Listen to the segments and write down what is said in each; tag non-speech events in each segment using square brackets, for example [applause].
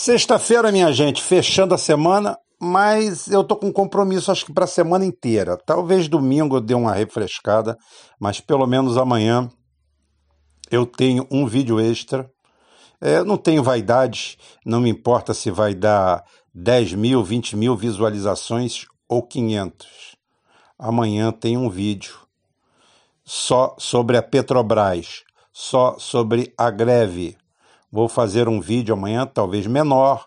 Sexta-feira, minha gente, fechando a semana, mas eu tô com compromisso acho que para a semana inteira. Talvez domingo eu dê uma refrescada, mas pelo menos amanhã eu tenho um vídeo extra. É, não tenho vaidade, não me importa se vai dar 10 mil, 20 mil visualizações ou 500. Amanhã tem um vídeo só sobre a Petrobras, só sobre a greve Vou fazer um vídeo amanhã, talvez menor.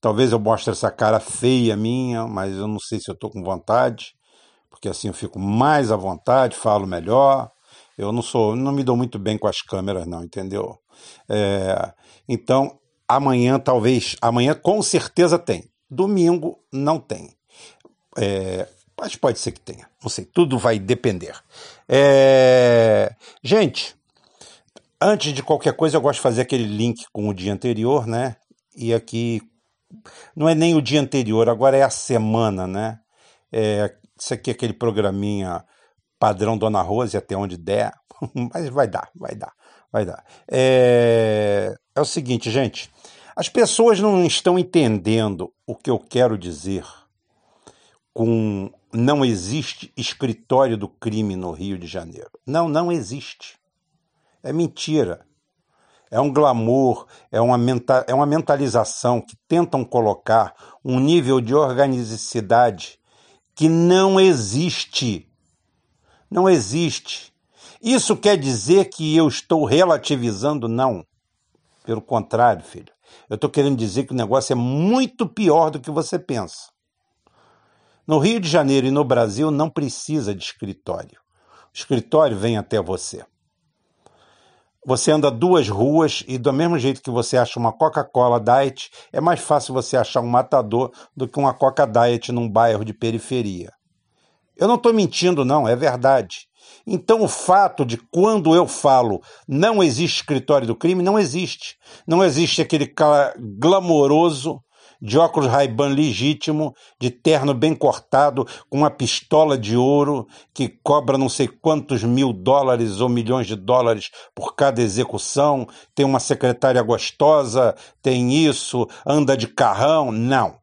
Talvez eu mostre essa cara feia minha, mas eu não sei se eu estou com vontade, porque assim eu fico mais à vontade, falo melhor. Eu não sou, não me dou muito bem com as câmeras, não, entendeu? É, então, amanhã talvez, amanhã com certeza tem. Domingo não tem. É, mas pode ser que tenha. Não sei, tudo vai depender. É, gente, Antes de qualquer coisa, eu gosto de fazer aquele link com o dia anterior, né? E aqui não é nem o dia anterior, agora é a semana, né? É, isso aqui é aquele programinha padrão Dona Rose, até onde der, [laughs] mas vai dar, vai dar, vai dar. É, é o seguinte, gente, as pessoas não estão entendendo o que eu quero dizer com não existe escritório do crime no Rio de Janeiro. Não, não existe. É mentira. É um glamour, é uma, menta, é uma mentalização que tentam colocar um nível de organicidade que não existe. Não existe. Isso quer dizer que eu estou relativizando? Não. Pelo contrário, filho. Eu estou querendo dizer que o negócio é muito pior do que você pensa. No Rio de Janeiro e no Brasil não precisa de escritório. O escritório vem até você. Você anda duas ruas e do mesmo jeito que você acha uma Coca-Cola Diet, é mais fácil você achar um matador do que uma Coca Diet num bairro de periferia. Eu não estou mentindo, não, é verdade. Então, o fato de quando eu falo não existe escritório do crime, não existe. Não existe aquele cara glamouroso de óculos Ray-Ban legítimo, de terno bem cortado, com uma pistola de ouro que cobra não sei quantos mil dólares ou milhões de dólares por cada execução, tem uma secretária gostosa, tem isso, anda de carrão. Não,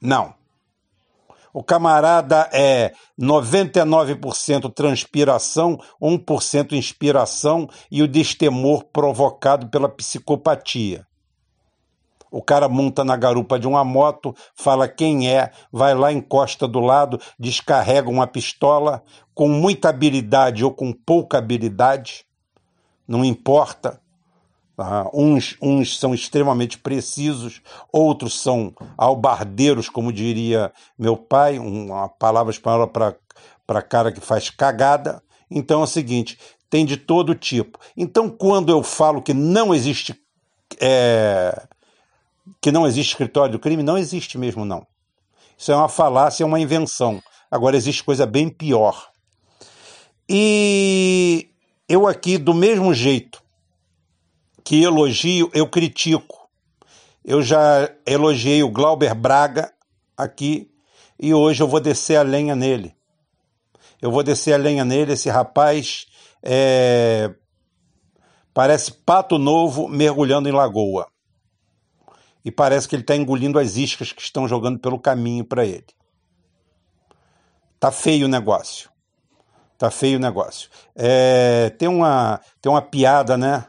não. O camarada é 99% transpiração, 1% inspiração e o destemor provocado pela psicopatia. O cara monta na garupa de uma moto, fala quem é, vai lá, encosta do lado, descarrega uma pistola com muita habilidade ou com pouca habilidade, não importa. Uh, uns, uns são extremamente precisos, outros são albardeiros, como diria meu pai, uma palavra espanhola para cara que faz cagada. Então é o seguinte: tem de todo tipo. Então, quando eu falo que não existe é, que não existe escritório do crime, não existe mesmo, não. Isso é uma falácia, é uma invenção. Agora existe coisa bem pior. E eu aqui, do mesmo jeito que elogio, eu critico. Eu já elogiei o Glauber Braga aqui e hoje eu vou descer a lenha nele. Eu vou descer a lenha nele, esse rapaz é... parece pato novo mergulhando em lagoa e parece que ele está engolindo as iscas que estão jogando pelo caminho para ele. Tá feio o negócio. Tá feio o negócio. É, tem, uma, tem uma piada, né?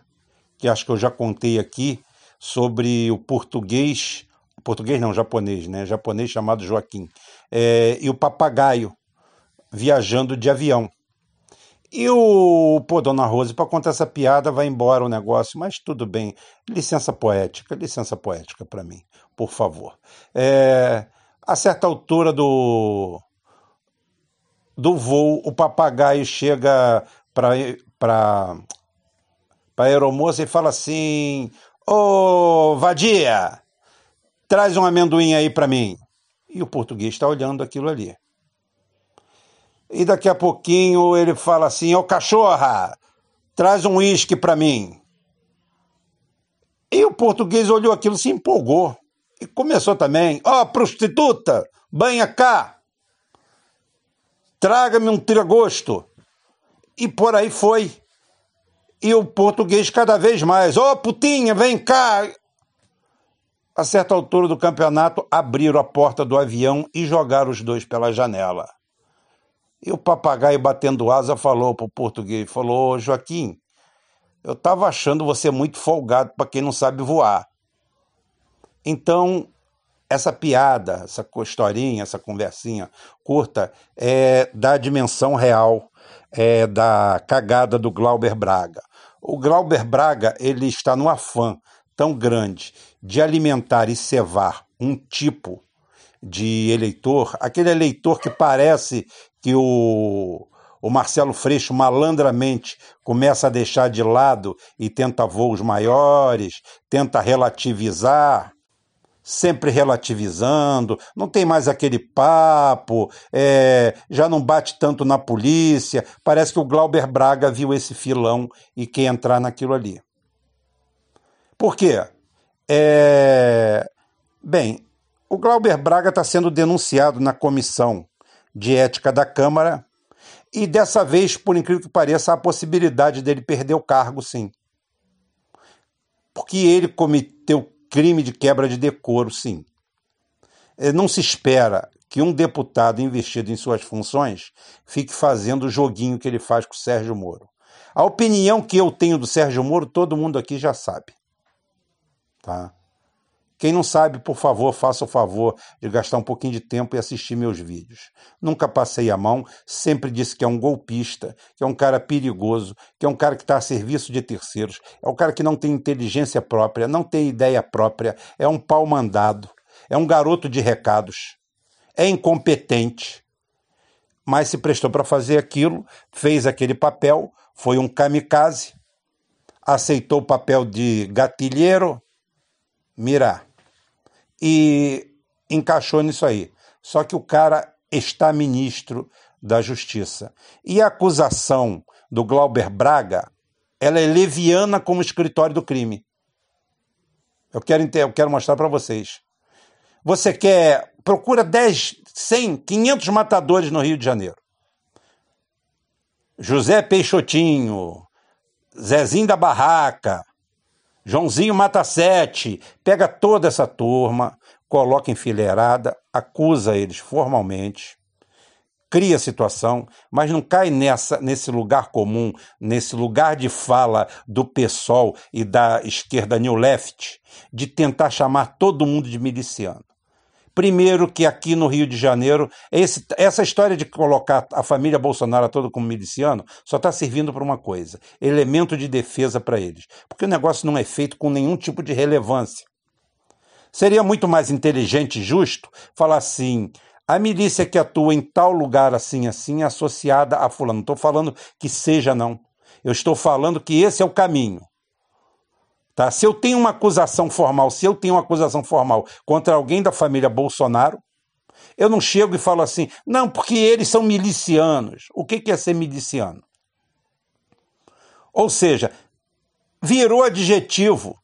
Que acho que eu já contei aqui, sobre o português. Português não, japonês, né? Japonês chamado Joaquim. É, e o papagaio viajando de avião. E o, pô, Dona Rose, para contar essa piada, vai embora o negócio, mas tudo bem. Licença poética, licença poética para mim, por favor. É, a certa altura do, do voo, o papagaio chega para a aeromoça e fala assim: Ô vadia, traz um amendoim aí para mim. E o português está olhando aquilo ali. E daqui a pouquinho ele fala assim: Ô cachorra, traz um uísque para mim. E o português olhou aquilo, se empolgou. E começou também: Ó oh, prostituta, banha cá. Traga-me um tiragosto. E por aí foi. E o português cada vez mais: Ô oh, putinha, vem cá. A certa altura do campeonato, abriram a porta do avião e jogaram os dois pela janela. E o papagaio batendo asa falou para o português, falou, Joaquim, eu estava achando você muito folgado para quem não sabe voar. Então, essa piada, essa historinha, essa conversinha curta é da dimensão real é da cagada do Glauber Braga. O Glauber Braga ele está no afã tão grande de alimentar e cevar um tipo de eleitor, aquele eleitor que parece que o, o Marcelo Freixo malandramente começa a deixar de lado e tenta voos maiores, tenta relativizar, sempre relativizando, não tem mais aquele papo, é, já não bate tanto na polícia. Parece que o Glauber Braga viu esse filão e quer entrar naquilo ali. Por quê? É, bem, o Glauber Braga está sendo denunciado na comissão de ética da Câmara e dessa vez, por incrível que pareça, há a possibilidade dele perder o cargo, sim. Porque ele cometeu crime de quebra de decoro, sim. É, não se espera que um deputado investido em suas funções fique fazendo o joguinho que ele faz com o Sérgio Moro. A opinião que eu tenho do Sérgio Moro, todo mundo aqui já sabe. Tá? Quem não sabe, por favor, faça o favor de gastar um pouquinho de tempo e assistir meus vídeos. Nunca passei a mão, sempre disse que é um golpista, que é um cara perigoso, que é um cara que está a serviço de terceiros, é um cara que não tem inteligência própria, não tem ideia própria, é um pau mandado, é um garoto de recados, é incompetente, mas se prestou para fazer aquilo, fez aquele papel, foi um kamikaze, aceitou o papel de gatilheiro, mirar e encaixou nisso aí. Só que o cara está ministro da Justiça. E a acusação do Glauber Braga, ela é leviana como escritório do crime. Eu quero, eu quero mostrar para vocês. Você quer. Procura 10, 100, 500 matadores no Rio de Janeiro. José Peixotinho, Zezinho da Barraca, Joãozinho mata sete, pega toda essa turma, coloca enfileirada, acusa eles formalmente, cria a situação, mas não cai nessa nesse lugar comum, nesse lugar de fala do PSOL e da esquerda New Left, de tentar chamar todo mundo de miliciano. Primeiro que aqui no Rio de Janeiro, esse, essa história de colocar a família Bolsonaro toda como miliciano só está servindo para uma coisa: elemento de defesa para eles. Porque o negócio não é feito com nenhum tipo de relevância. Seria muito mais inteligente e justo falar assim: a milícia que atua em tal lugar assim, assim, é associada a fulano. Não estou falando que seja, não. Eu estou falando que esse é o caminho. Tá? Se eu tenho uma acusação formal, se eu tenho uma acusação formal contra alguém da família Bolsonaro, eu não chego e falo assim, não, porque eles são milicianos. O que é ser miliciano? Ou seja, virou adjetivo.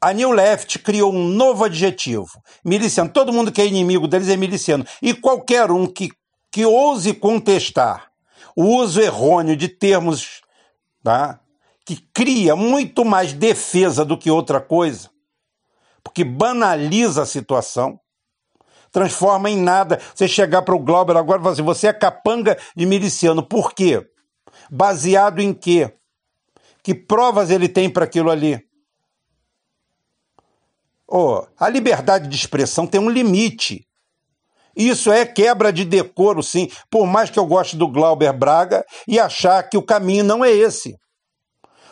A New Left criou um novo adjetivo, miliciano. Todo mundo que é inimigo deles é miliciano. E qualquer um que, que ouse contestar o uso errôneo de termos tá, que cria muito mais defesa do que outra coisa, porque banaliza a situação, transforma em nada. Você chegar para o Glauber agora e falar assim: você é capanga de miliciano. Por quê? Baseado em quê? Que provas ele tem para aquilo ali? Oh, a liberdade de expressão tem um limite. Isso é quebra de decoro, sim, por mais que eu goste do Glauber Braga e achar que o caminho não é esse.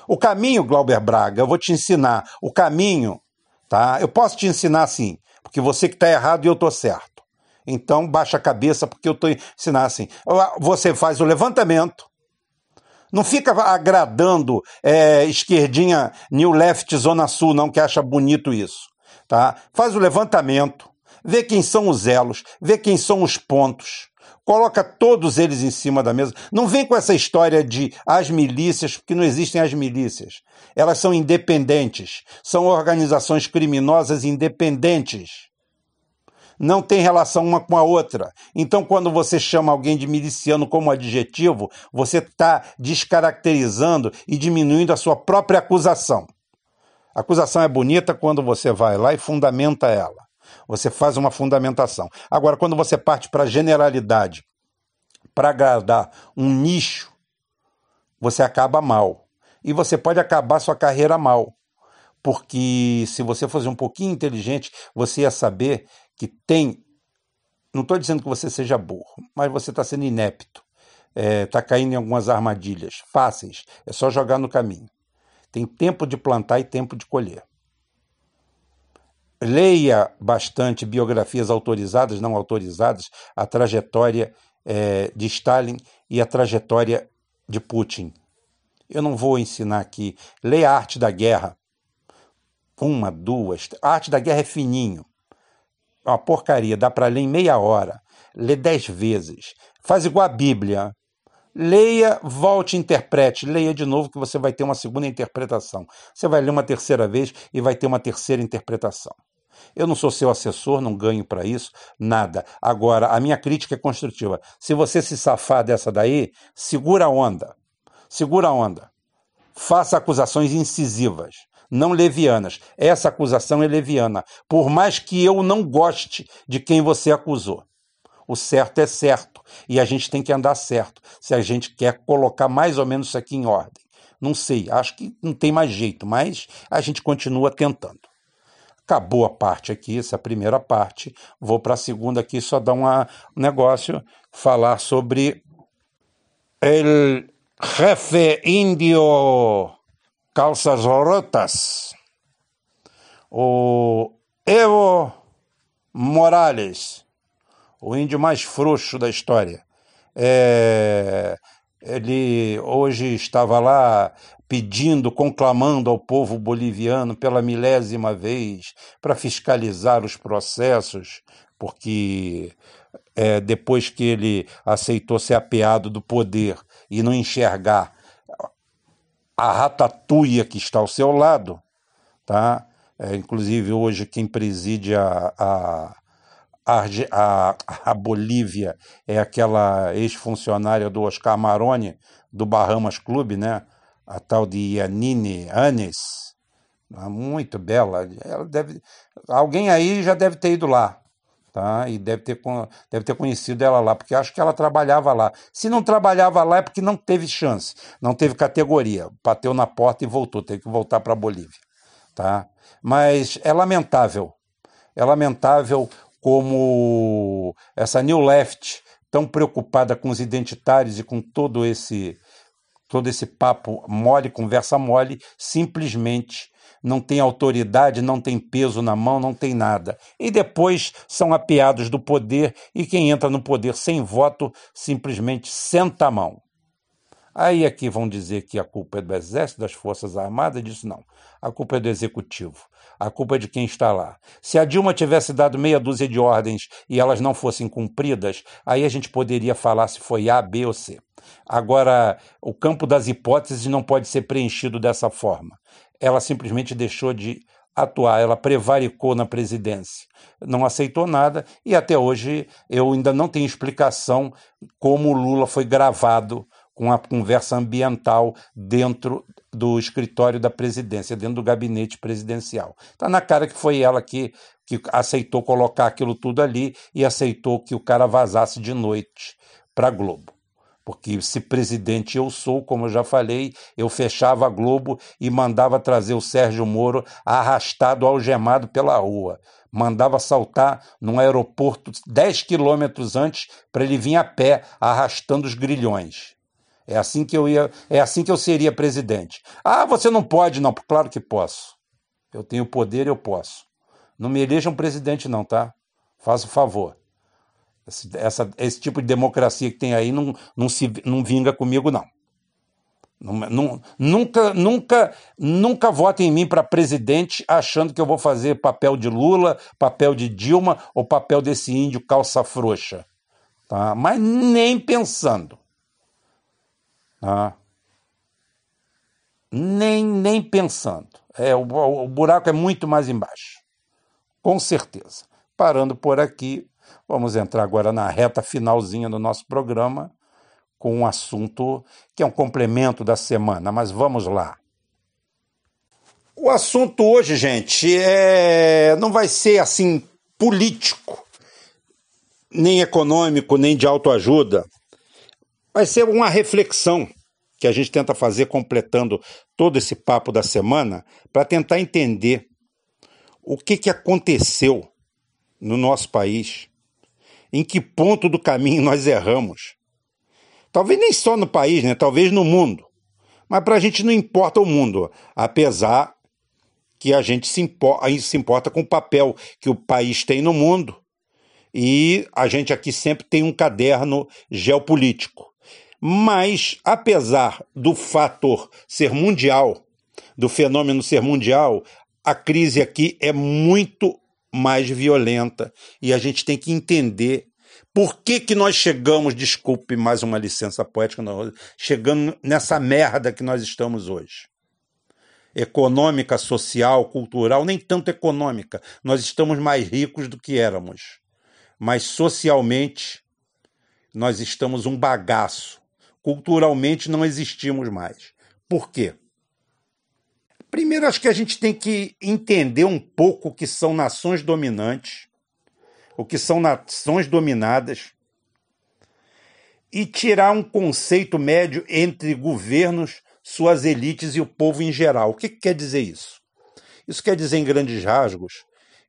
O caminho, Glauber Braga, eu vou te ensinar. O caminho, tá? Eu posso te ensinar assim, porque você que está errado e eu estou certo. Então, baixa a cabeça, porque eu estou ensinando assim. Você faz o levantamento. Não fica agradando é, esquerdinha New Left Zona Sul, não, que acha bonito isso. Tá? Faz o levantamento, vê quem são os elos, vê quem são os pontos coloca todos eles em cima da mesa. Não vem com essa história de as milícias, porque não existem as milícias. Elas são independentes, são organizações criminosas independentes. Não tem relação uma com a outra. Então, quando você chama alguém de miliciano como adjetivo, você está descaracterizando e diminuindo a sua própria acusação. acusação é bonita quando você vai lá e fundamenta ela. Você faz uma fundamentação. Agora, quando você parte para generalidade, para agradar um nicho, você acaba mal. E você pode acabar sua carreira mal. Porque se você fosse um pouquinho inteligente, você ia saber que tem. Não estou dizendo que você seja burro, mas você está sendo inepto. Está é, tá caindo em algumas armadilhas fáceis. É só jogar no caminho. Tem tempo de plantar e tempo de colher. Leia bastante biografias autorizadas, não autorizadas, a trajetória é, de Stalin e a trajetória de Putin. Eu não vou ensinar aqui. Leia a arte da guerra. Uma, duas. A arte da guerra é fininho. É uma porcaria, dá para ler em meia hora. Lê dez vezes. Faz igual a Bíblia. Leia, volte interprete. Leia de novo que você vai ter uma segunda interpretação. Você vai ler uma terceira vez e vai ter uma terceira interpretação. Eu não sou seu assessor, não ganho para isso, nada. Agora, a minha crítica é construtiva. Se você se safar dessa daí, segura a onda. Segura a onda. Faça acusações incisivas, não levianas. Essa acusação é leviana, por mais que eu não goste de quem você acusou. O certo é certo e a gente tem que andar certo se a gente quer colocar mais ou menos isso aqui em ordem. Não sei, acho que não tem mais jeito, mas a gente continua tentando. Acabou a parte aqui, essa primeira parte. Vou para a segunda aqui, só dar uma, um negócio, falar sobre el jefe índio calças rotas, o Evo Morales, o índio mais frouxo da história. É, ele hoje estava lá pedindo, conclamando ao povo boliviano pela milésima vez para fiscalizar os processos, porque é, depois que ele aceitou ser apeado do poder e não enxergar a ratatuia que está ao seu lado, tá? É, inclusive hoje quem preside a, a, a, a Bolívia é aquela ex-funcionária do Oscar Maroni, do Bahamas Clube, né? A tal de Yanine Anes, muito bela. Ela deve, alguém aí já deve ter ido lá, tá? E deve ter, deve ter conhecido ela lá, porque acho que ela trabalhava lá. Se não trabalhava lá é porque não teve chance, não teve categoria. Bateu na porta e voltou, teve que voltar para a Bolívia, tá? Mas é lamentável, é lamentável como essa New Left, tão preocupada com os identitários e com todo esse todo esse papo mole, conversa mole, simplesmente não tem autoridade, não tem peso na mão, não tem nada. E depois são apeados do poder e quem entra no poder sem voto simplesmente senta a mão. Aí aqui vão dizer que a culpa é do Exército, das Forças Armadas, disso não. A culpa é do Executivo. A culpa é de quem está lá. Se a Dilma tivesse dado meia dúzia de ordens e elas não fossem cumpridas, aí a gente poderia falar se foi A, B ou C. Agora, o campo das hipóteses não pode ser preenchido dessa forma. Ela simplesmente deixou de atuar, ela prevaricou na presidência, não aceitou nada e até hoje eu ainda não tenho explicação como o Lula foi gravado com a conversa ambiental dentro do escritório da presidência, dentro do gabinete presidencial. Está na cara que foi ela que, que aceitou colocar aquilo tudo ali e aceitou que o cara vazasse de noite para a Globo. Porque se presidente eu sou, como eu já falei, eu fechava a Globo e mandava trazer o Sérgio Moro arrastado, algemado pela rua. Mandava saltar num aeroporto 10 quilômetros antes para ele vir a pé, arrastando os grilhões. É assim que eu ia, é assim que eu seria presidente. Ah, você não pode, não. Claro que posso. Eu tenho poder, eu posso. Não me elejam presidente, não, tá? Faça o favor. Esse, essa, esse tipo de democracia que tem aí não, não, se, não vinga comigo, não. nunca, nunca, nunca votem em mim para presidente achando que eu vou fazer papel de Lula, papel de Dilma ou papel desse índio calça frouxa. Tá? Mas nem pensando. Tá? Nem, nem pensando. É, o, o buraco é muito mais embaixo. Com certeza. Parando por aqui, Vamos entrar agora na reta finalzinha do nosso programa com um assunto que é um complemento da semana, mas vamos lá. O assunto hoje, gente, é... não vai ser assim político, nem econômico, nem de autoajuda. Vai ser uma reflexão que a gente tenta fazer completando todo esse papo da semana para tentar entender o que, que aconteceu no nosso país, em que ponto do caminho nós erramos. Talvez nem só no país, né? talvez no mundo. Mas para a gente não importa o mundo, apesar que a gente se importa, se importa com o papel que o país tem no mundo. E a gente aqui sempre tem um caderno geopolítico. Mas, apesar do fator ser mundial, do fenômeno ser mundial, a crise aqui é muito mais violenta e a gente tem que entender por que, que nós chegamos, desculpe mais uma licença poética, chegando nessa merda que nós estamos hoje econômica, social, cultural, nem tanto econômica. Nós estamos mais ricos do que éramos. Mas socialmente, nós estamos um bagaço. Culturalmente, não existimos mais. Por quê? Primeiro, acho que a gente tem que entender um pouco o que são nações dominantes, o que são nações dominadas, e tirar um conceito médio entre governos suas elites e o povo em geral. O que, que quer dizer isso? Isso quer dizer, em grandes rasgos,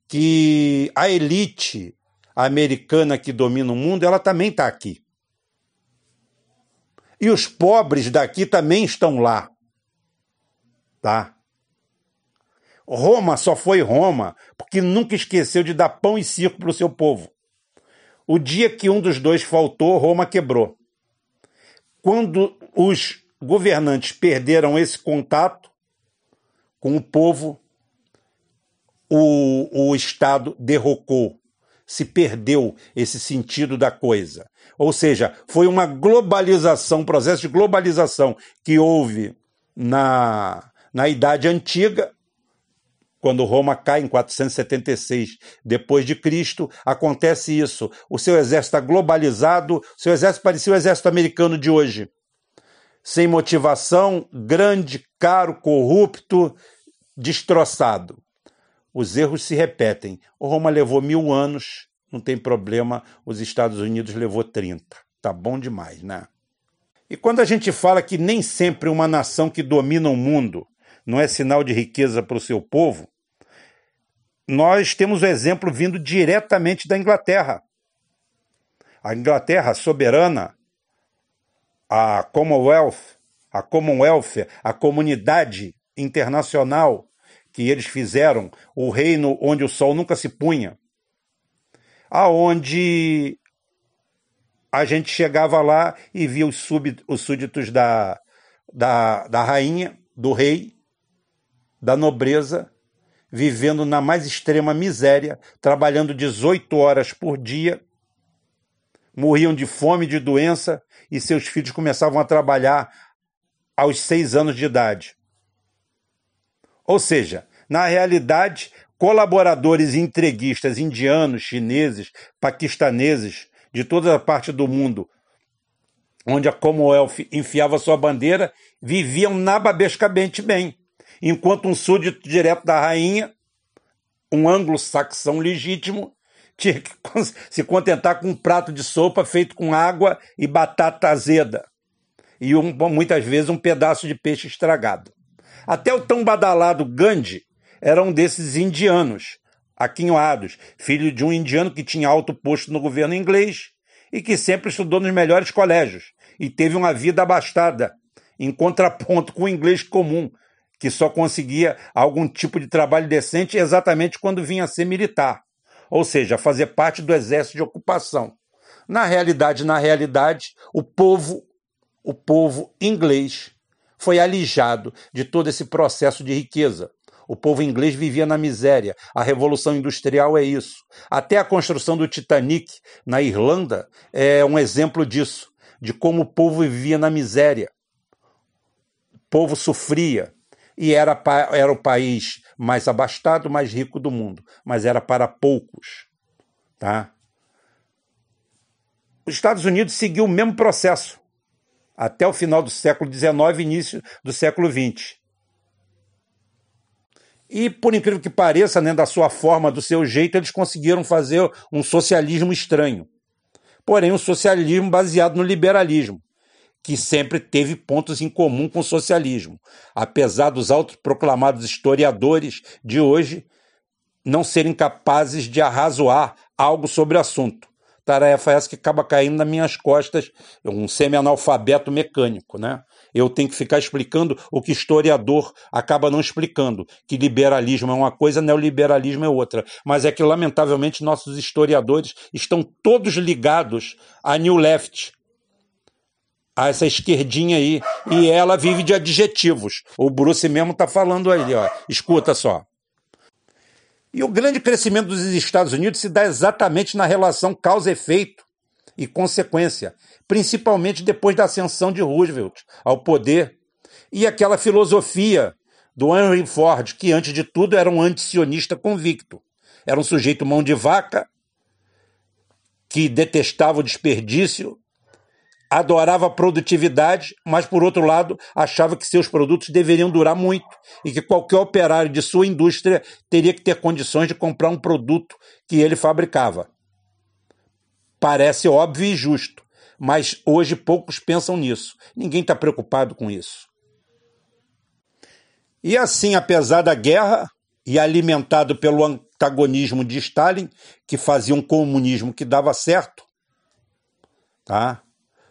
que a elite americana que domina o mundo, ela também está aqui. E os pobres daqui também estão lá. Tá? Roma só foi Roma porque nunca esqueceu de dar pão e circo para o seu povo. O dia que um dos dois faltou, Roma quebrou. Quando os governantes perderam esse contato com o povo, o, o Estado derrocou, se perdeu esse sentido da coisa. Ou seja, foi uma globalização, um processo de globalização que houve na, na Idade Antiga, quando Roma cai em 476 depois de Cristo, acontece isso. O seu exército está globalizado, seu exército parecia o exército americano de hoje sem motivação, grande, caro, corrupto, destroçado. Os erros se repetem. O Roma levou mil anos, não tem problema, os Estados Unidos levou 30. Tá bom demais, né? E quando a gente fala que nem sempre uma nação que domina o mundo não é sinal de riqueza para o seu povo, nós temos o exemplo vindo diretamente da Inglaterra. A Inglaterra soberana a Commonwealth, a Commonwealth, a comunidade internacional que eles fizeram, o reino onde o sol nunca se punha, aonde a gente chegava lá e via os, súbditos, os súditos da, da, da rainha, do rei, da nobreza, vivendo na mais extrema miséria, trabalhando 18 horas por dia, morriam de fome, de doença, e seus filhos começavam a trabalhar aos seis anos de idade. Ou seja, na realidade, colaboradores entreguistas indianos, chineses, paquistaneses, de toda a parte do mundo, onde a Commonwealth enfiava sua bandeira, viviam nababescamente bem, enquanto um súdito direto da rainha, um anglo-saxão legítimo, tinha que se contentar com um prato de sopa feito com água e batata azeda. E um, muitas vezes um pedaço de peixe estragado. Até o tão badalado Gandhi era um desses indianos, aquinhoados, filho de um indiano que tinha alto posto no governo inglês e que sempre estudou nos melhores colégios e teve uma vida abastada, em contraponto com o inglês comum, que só conseguia algum tipo de trabalho decente exatamente quando vinha a ser militar ou seja, fazer parte do exército de ocupação. Na realidade, na realidade, o povo, o povo inglês foi alijado de todo esse processo de riqueza. O povo inglês vivia na miséria. A revolução industrial é isso. Até a construção do Titanic na Irlanda é um exemplo disso, de como o povo vivia na miséria. O povo sofria, e era, era o país mais abastado, mais rico do mundo, mas era para poucos. Tá? Os Estados Unidos seguiu o mesmo processo até o final do século XIX início do século XX. E, por incrível que pareça, né, da sua forma, do seu jeito, eles conseguiram fazer um socialismo estranho. Porém, um socialismo baseado no liberalismo, que sempre teve pontos em comum com o socialismo. Apesar dos autoproclamados historiadores de hoje não serem capazes de arrazoar algo sobre o assunto. Tarefa essa que acaba caindo nas minhas costas, um semi-analfabeto mecânico, né? Eu tenho que ficar explicando o que historiador acaba não explicando, que liberalismo é uma coisa, neoliberalismo é outra. Mas é que, lamentavelmente, nossos historiadores estão todos ligados à New Left, a essa esquerdinha aí, e ela vive de adjetivos. O Bruce mesmo está falando ali, ó. Escuta só. E o grande crescimento dos Estados Unidos se dá exatamente na relação causa-efeito e consequência, principalmente depois da ascensão de Roosevelt ao poder e aquela filosofia do Henry Ford, que antes de tudo era um antisionista convicto. Era um sujeito mão de vaca, que detestava o desperdício adorava a produtividade, mas por outro lado achava que seus produtos deveriam durar muito e que qualquer operário de sua indústria teria que ter condições de comprar um produto que ele fabricava. Parece óbvio e justo, mas hoje poucos pensam nisso. Ninguém está preocupado com isso. E assim, apesar da guerra e alimentado pelo antagonismo de Stalin, que fazia um comunismo que dava certo, tá?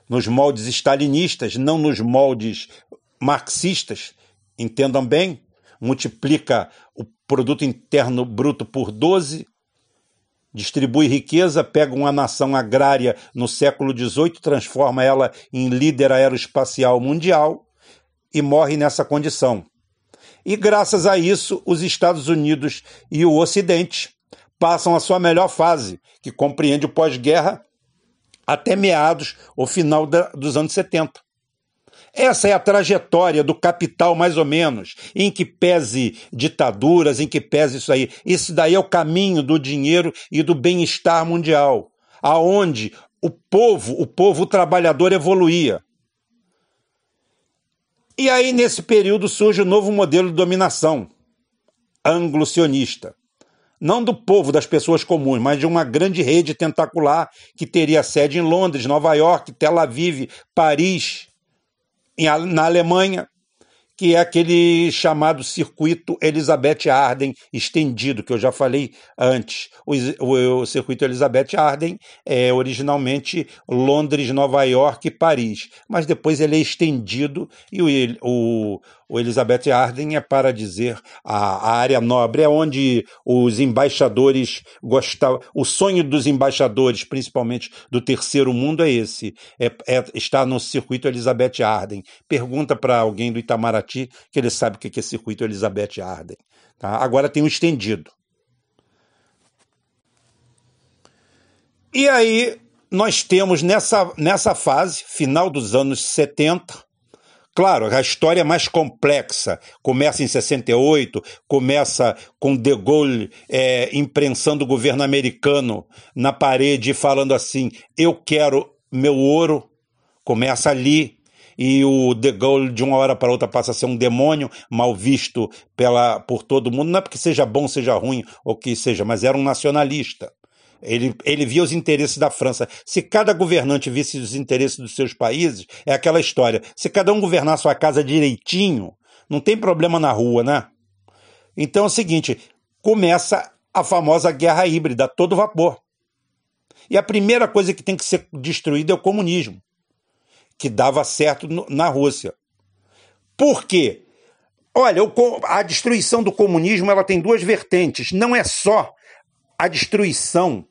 Nos moldes stalinistas, não nos moldes marxistas, entendam bem, multiplica o produto interno bruto por 12, distribui riqueza, pega uma nação agrária no século XVIII, transforma ela em líder aeroespacial mundial e morre nessa condição. E graças a isso, os Estados Unidos e o Ocidente passam a sua melhor fase, que compreende o pós-guerra até meados ou final da, dos anos 70. Essa é a trajetória do capital, mais ou menos, em que pese ditaduras, em que pese isso aí. Isso daí é o caminho do dinheiro e do bem-estar mundial, aonde o povo, o povo trabalhador evoluía. E aí, nesse período, surge o novo modelo de dominação, anglo-sionista não do povo, das pessoas comuns, mas de uma grande rede tentacular que teria sede em Londres, Nova York, Tel Aviv, Paris, na Alemanha, que é aquele chamado circuito Elizabeth Arden estendido, que eu já falei antes. O, o, o, circuito Elizabeth Arden é originalmente Londres, Nova York e Paris, mas depois ele é estendido e o, o Elizabeth Arden é para dizer a, a área nobre, é onde os embaixadores gostavam. O sonho dos embaixadores, principalmente do terceiro mundo, é esse: é, é está no circuito Elizabeth Arden. Pergunta para alguém do Itamaraty que ele sabe o que é circuito Elizabeth Arden. Tá? Agora tem o estendido. E aí nós temos nessa, nessa fase, final dos anos 70, Claro, a história é mais complexa. Começa em 68, começa com De Gaulle é, imprensando o governo americano na parede, falando assim: eu quero meu ouro. Começa ali. E o De Gaulle, de uma hora para outra, passa a ser um demônio, mal visto pela, por todo mundo. Não é porque seja bom, seja ruim, ou que seja, mas era um nacionalista. Ele, ele via os interesses da França. Se cada governante visse os interesses dos seus países, é aquela história. Se cada um governar sua casa direitinho, não tem problema na rua, né? Então é o seguinte: começa a famosa guerra híbrida, todo vapor. E a primeira coisa que tem que ser destruída é o comunismo, que dava certo na Rússia. Por quê? Olha, a destruição do comunismo ela tem duas vertentes. Não é só a destruição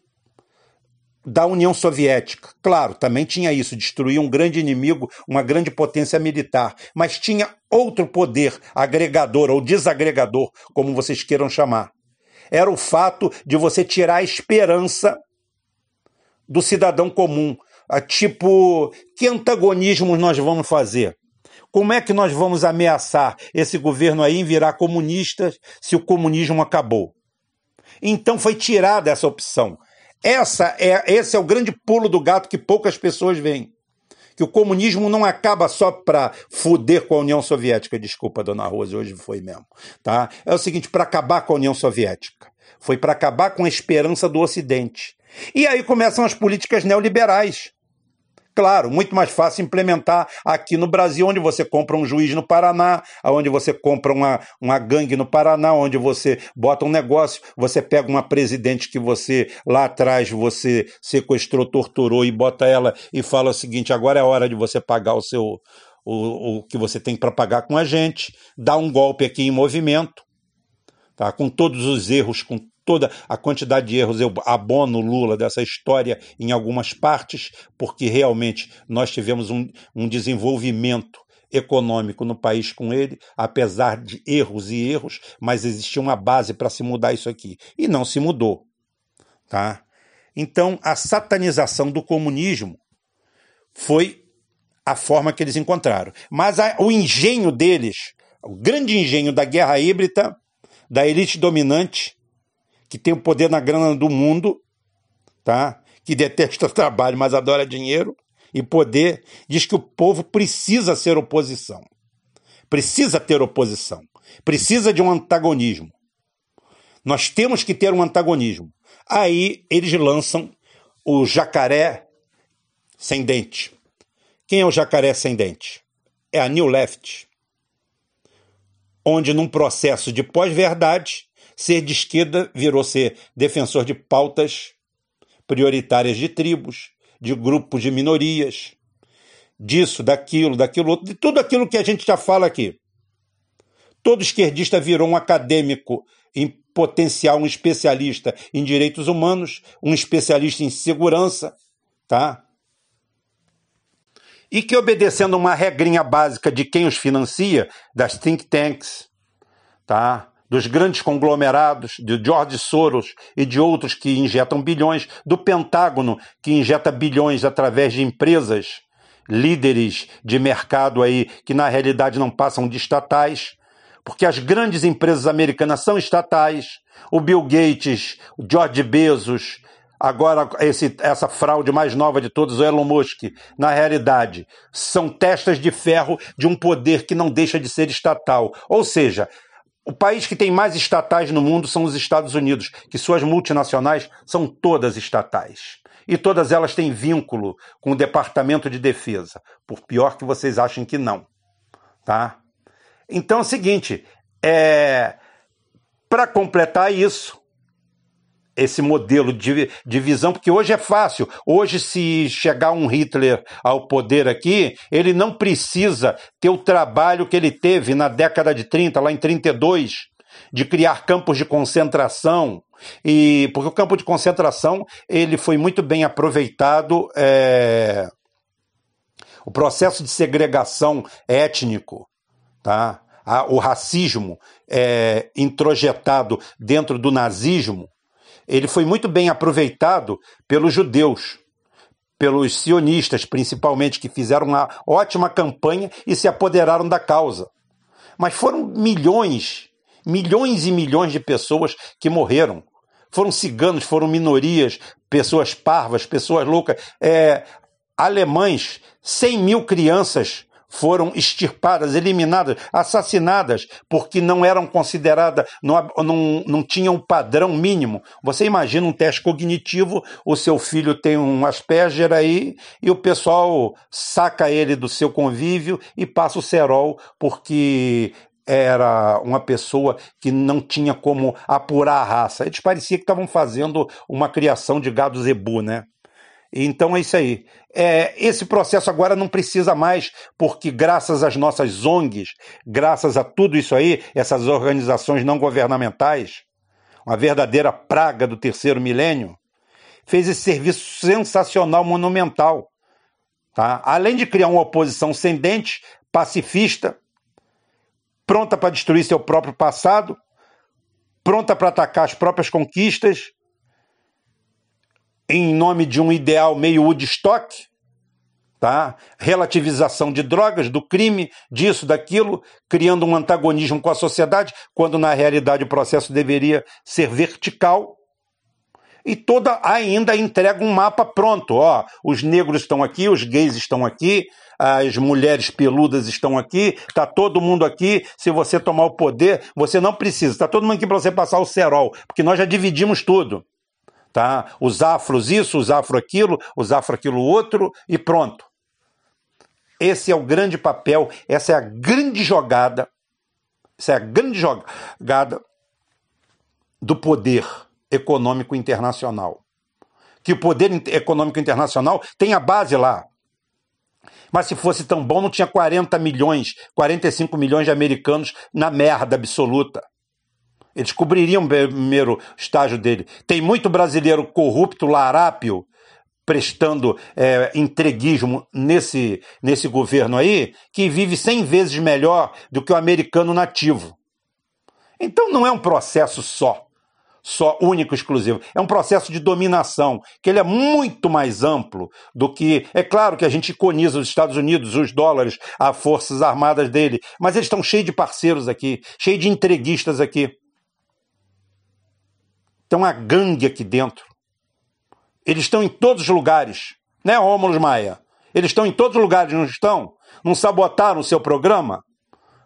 da União Soviética. Claro, também tinha isso, destruir um grande inimigo, uma grande potência militar, mas tinha outro poder agregador ou desagregador, como vocês queiram chamar. Era o fato de você tirar a esperança do cidadão comum. Tipo, que antagonismos nós vamos fazer? Como é que nós vamos ameaçar esse governo aí em virar comunista se o comunismo acabou? Então foi tirada essa opção. Essa é, esse é o grande pulo do gato que poucas pessoas veem. que o comunismo não acaba só para fuder com a União Soviética, desculpa, dona Rose, hoje foi mesmo, tá? É o seguinte, para acabar com a União Soviética, foi para acabar com a esperança do Ocidente. E aí começam as políticas neoliberais. Claro, muito mais fácil implementar aqui no Brasil, onde você compra um juiz no Paraná, onde você compra uma, uma gangue no Paraná, onde você bota um negócio, você pega uma presidente que você lá atrás você sequestrou, torturou e bota ela e fala o seguinte: agora é hora de você pagar o seu o, o que você tem para pagar com a gente, dá um golpe aqui em movimento, tá? com todos os erros, com toda a quantidade de erros. Eu abono Lula dessa história em algumas partes, porque realmente nós tivemos um, um desenvolvimento econômico no país com ele, apesar de erros e erros, mas existia uma base para se mudar isso aqui. E não se mudou. Tá? Então, a satanização do comunismo foi a forma que eles encontraram. Mas a, o engenho deles, o grande engenho da guerra híbrida, da elite dominante, que tem o poder na grana do mundo, tá? que detesta [laughs] trabalho, mas adora dinheiro e poder, diz que o povo precisa ser oposição. Precisa ter oposição. Precisa de um antagonismo. Nós temos que ter um antagonismo. Aí eles lançam o jacaré sem dente. Quem é o jacaré sem dente? É a New Left. Onde, num processo de pós-verdade, Ser de esquerda virou ser defensor de pautas prioritárias de tribos, de grupos de minorias, disso, daquilo, daquilo outro, de tudo aquilo que a gente já fala aqui. Todo esquerdista virou um acadêmico em potencial, um especialista em direitos humanos, um especialista em segurança, tá? E que obedecendo uma regrinha básica de quem os financia, das think tanks, tá? Dos grandes conglomerados, de George Soros e de outros que injetam bilhões, do Pentágono, que injeta bilhões através de empresas, líderes de mercado aí, que na realidade não passam de estatais, porque as grandes empresas americanas são estatais. O Bill Gates, o George Bezos, agora esse, essa fraude mais nova de todos, o Elon Musk, na realidade, são testas de ferro de um poder que não deixa de ser estatal. Ou seja, o país que tem mais estatais no mundo são os Estados Unidos, que suas multinacionais são todas estatais. E todas elas têm vínculo com o Departamento de Defesa, por pior que vocês achem que não. Tá? Então é o seguinte, é... para completar isso, esse modelo de, de visão, porque hoje é fácil. Hoje, se chegar um Hitler ao poder aqui, ele não precisa ter o trabalho que ele teve na década de 30, lá em 32, de criar campos de concentração. E porque o campo de concentração ele foi muito bem aproveitado. É, o processo de segregação étnico, tá? o racismo é, introjetado dentro do nazismo ele foi muito bem aproveitado pelos judeus, pelos sionistas, principalmente, que fizeram uma ótima campanha e se apoderaram da causa. Mas foram milhões, milhões e milhões de pessoas que morreram. Foram ciganos, foram minorias, pessoas parvas, pessoas loucas, é, alemães, 100 mil crianças foram extirpadas, eliminadas, assassinadas, porque não eram consideradas, não, não, não tinham um padrão mínimo. Você imagina um teste cognitivo, o seu filho tem um Asperger aí, e o pessoal saca ele do seu convívio e passa o cerol, porque era uma pessoa que não tinha como apurar a raça. Eles parecia que estavam fazendo uma criação de gado zebu, né? Então é isso aí. É, esse processo agora não precisa mais, porque graças às nossas ONGs, graças a tudo isso aí, essas organizações não governamentais, uma verdadeira praga do terceiro milênio, fez esse serviço sensacional, monumental. Tá? Além de criar uma oposição sem dente, pacifista, pronta para destruir seu próprio passado, pronta para atacar as próprias conquistas, em nome de um ideal meio Woodstock, tá? relativização de drogas, do crime, disso, daquilo, criando um antagonismo com a sociedade, quando na realidade o processo deveria ser vertical. e toda ainda entrega um mapa pronto. Ó, os negros estão aqui, os gays estão aqui, as mulheres peludas estão aqui, está todo mundo aqui. Se você tomar o poder, você não precisa. Está todo mundo aqui para você passar o cerol, porque nós já dividimos tudo. Tá? Os afros isso, os afro aquilo, os afro aquilo outro e pronto. Esse é o grande papel, essa é a grande jogada, essa é a grande jogada do poder econômico internacional. Que o poder econômico internacional tem a base lá. Mas se fosse tão bom, não tinha 40 milhões, 45 milhões de americanos na merda absoluta. Eles cobririam o primeiro estágio dele. Tem muito brasileiro corrupto, larápio, prestando é, entreguismo nesse, nesse governo aí, que vive cem vezes melhor do que o americano nativo. Então não é um processo só, só único, exclusivo. É um processo de dominação, que ele é muito mais amplo do que. É claro que a gente iconiza os Estados Unidos, os dólares, as forças armadas dele, mas eles estão cheios de parceiros aqui, cheios de entreguistas aqui. Tem uma gangue aqui dentro eles estão em todos os lugares, né, Rômulo Maia? Eles estão em todos os lugares, não estão? Não sabotaram o seu programa?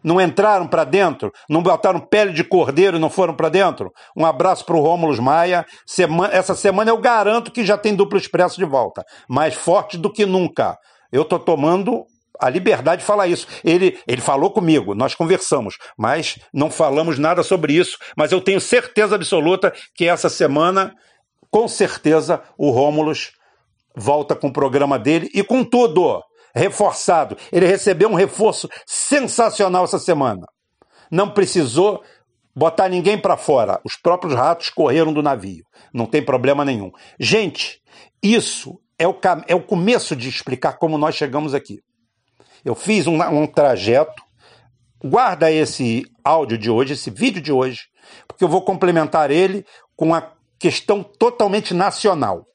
Não entraram para dentro? Não botaram pele de cordeiro e não foram para dentro? Um abraço para o Rômulo Maia. Semana, essa semana eu garanto que já tem duplo expresso de volta. Mais forte do que nunca. Eu estou tomando a liberdade de falar isso. Ele, ele falou comigo, nós conversamos, mas não falamos nada sobre isso. Mas eu tenho certeza absoluta que essa semana com certeza o Rômulus volta com o programa dele e com tudo reforçado. Ele recebeu um reforço sensacional essa semana. Não precisou botar ninguém para fora. Os próprios ratos correram do navio. Não tem problema nenhum. Gente, isso é o, é o começo de explicar como nós chegamos aqui. Eu fiz um, um trajeto. Guarda esse áudio de hoje, esse vídeo de hoje, porque eu vou complementar ele com a questão totalmente nacional,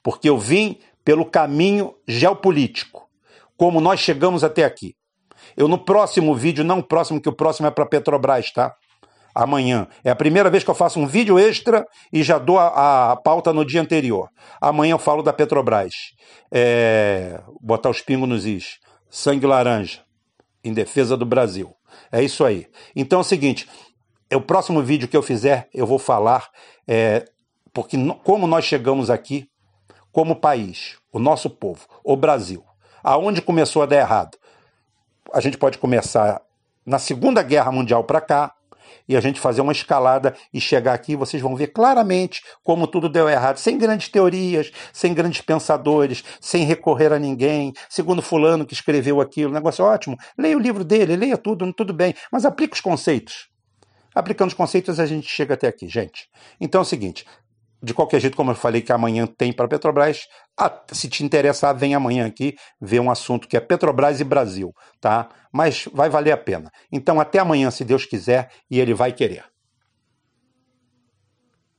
porque eu vim pelo caminho geopolítico, como nós chegamos até aqui. Eu no próximo vídeo, não o próximo, que o próximo é para Petrobras, tá? Amanhã. É a primeira vez que eu faço um vídeo extra e já dou a, a pauta no dia anterior. Amanhã eu falo da Petrobras. É, botar os pingos nos is. Sangue laranja. Em defesa do Brasil. É isso aí. Então é o seguinte: é o próximo vídeo que eu fizer, eu vou falar, é, porque como nós chegamos aqui, como país, o nosso povo, o Brasil, aonde começou a dar errado? A gente pode começar na Segunda Guerra Mundial para cá, e a gente fazer uma escalada e chegar aqui, vocês vão ver claramente como tudo deu errado, sem grandes teorias, sem grandes pensadores, sem recorrer a ninguém, segundo fulano que escreveu aquilo, negócio ótimo. Leia o livro dele, leia tudo, tudo bem, mas aplique os conceitos. Aplicando os conceitos, a gente chega até aqui, gente. Então é o seguinte: de qualquer jeito, como eu falei que amanhã tem para Petrobras, se te interessar, vem amanhã aqui ver um assunto que é Petrobras e Brasil, tá? Mas vai valer a pena. Então até amanhã, se Deus quiser, e ele vai querer.